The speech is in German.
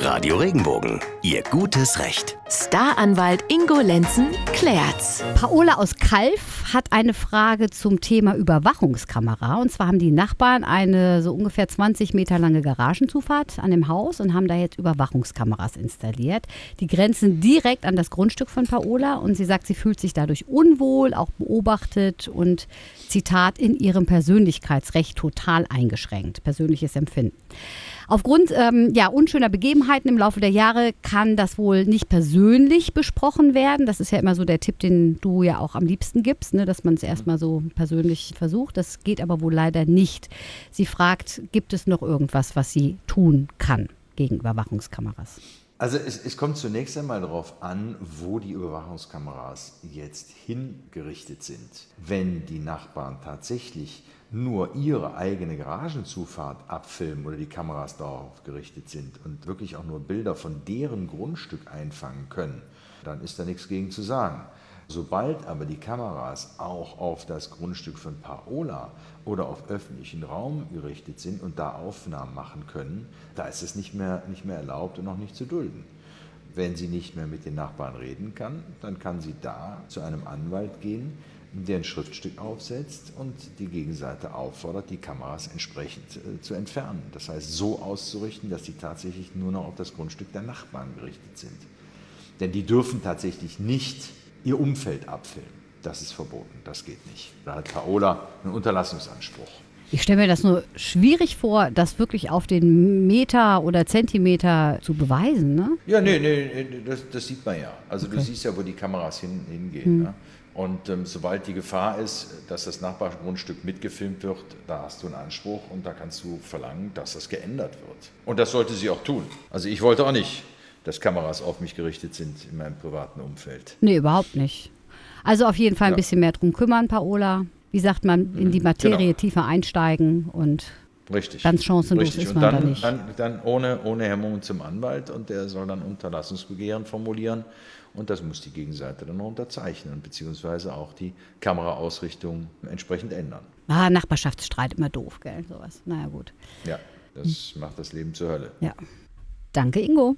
Radio Regenbogen, Ihr gutes Recht. Staranwalt Ingo Lenzen klärt's. Paola aus Kalf hat eine Frage zum Thema Überwachungskamera. Und zwar haben die Nachbarn eine so ungefähr 20 Meter lange Garagenzufahrt an dem Haus und haben da jetzt Überwachungskameras installiert. Die grenzen direkt an das Grundstück von Paola und sie sagt, sie fühlt sich dadurch unwohl, auch beobachtet und Zitat in ihrem Persönlichkeitsrecht total eingeschränkt. Persönliches Empfinden. Aufgrund ähm, ja, unschöner Begebenheiten im Laufe der Jahre kann das wohl nicht persönlich besprochen werden. Das ist ja immer so der Tipp, den du ja auch am liebsten gibst, ne? dass man es erstmal so persönlich versucht. Das geht aber wohl leider nicht. Sie fragt, gibt es noch irgendwas, was sie tun kann gegen Überwachungskameras? Also es, es, kommt zunächst einmal darauf an, wo die Überwachungskameras jetzt hingerichtet sind. Wenn die Nachbarn tatsächlich nur ihre eigene Garagenzufahrt abfilmen oder die Kameras darauf gerichtet sind und wirklich auch nur Bilder von deren Grundstück einfangen können, dann ist da nichts gegen zu sagen. Sobald aber die Kameras auch auf das Grundstück von Paola oder auf öffentlichen Raum gerichtet sind und da Aufnahmen machen können, da ist es nicht mehr, nicht mehr erlaubt und auch nicht zu dulden. Wenn sie nicht mehr mit den Nachbarn reden kann, dann kann sie da zu einem Anwalt gehen, der ein Schriftstück aufsetzt und die Gegenseite auffordert, die Kameras entsprechend äh, zu entfernen. Das heißt, so auszurichten, dass sie tatsächlich nur noch auf das Grundstück der Nachbarn gerichtet sind. Denn die dürfen tatsächlich nicht ihr Umfeld abfilmen. Das ist verboten, das geht nicht. Da hat Paola einen Unterlassungsanspruch. Ich stelle mir das nur schwierig vor, das wirklich auf den Meter oder Zentimeter zu beweisen, ne? Ja, nee, nee, das, das sieht man ja. Also okay. du siehst ja, wo die Kameras hin, hingehen. Hm. Ne? Und ähm, sobald die Gefahr ist, dass das Nachbargrundstück mitgefilmt wird, da hast du einen Anspruch und da kannst du verlangen, dass das geändert wird. Und das sollte sie auch tun. Also ich wollte auch nicht, dass Kameras auf mich gerichtet sind in meinem privaten Umfeld. Nee, überhaupt nicht. Also auf jeden Fall ein ja. bisschen mehr drum kümmern, Paola. Wie sagt man, in die mhm, Materie genau. tiefer einsteigen und Richtig. Ganz chancenlos Richtig. ist man und dann, da nicht. Dann, dann ohne, ohne Hemmungen zum Anwalt und der soll dann Unterlassungsbegehren formulieren und das muss die Gegenseite dann noch unterzeichnen, beziehungsweise auch die Kameraausrichtung entsprechend ändern. Ah, Nachbarschaftsstreit immer doof, gell, sowas. Naja, gut. Ja, das hm. macht das Leben zur Hölle. Ja. Danke, Ingo.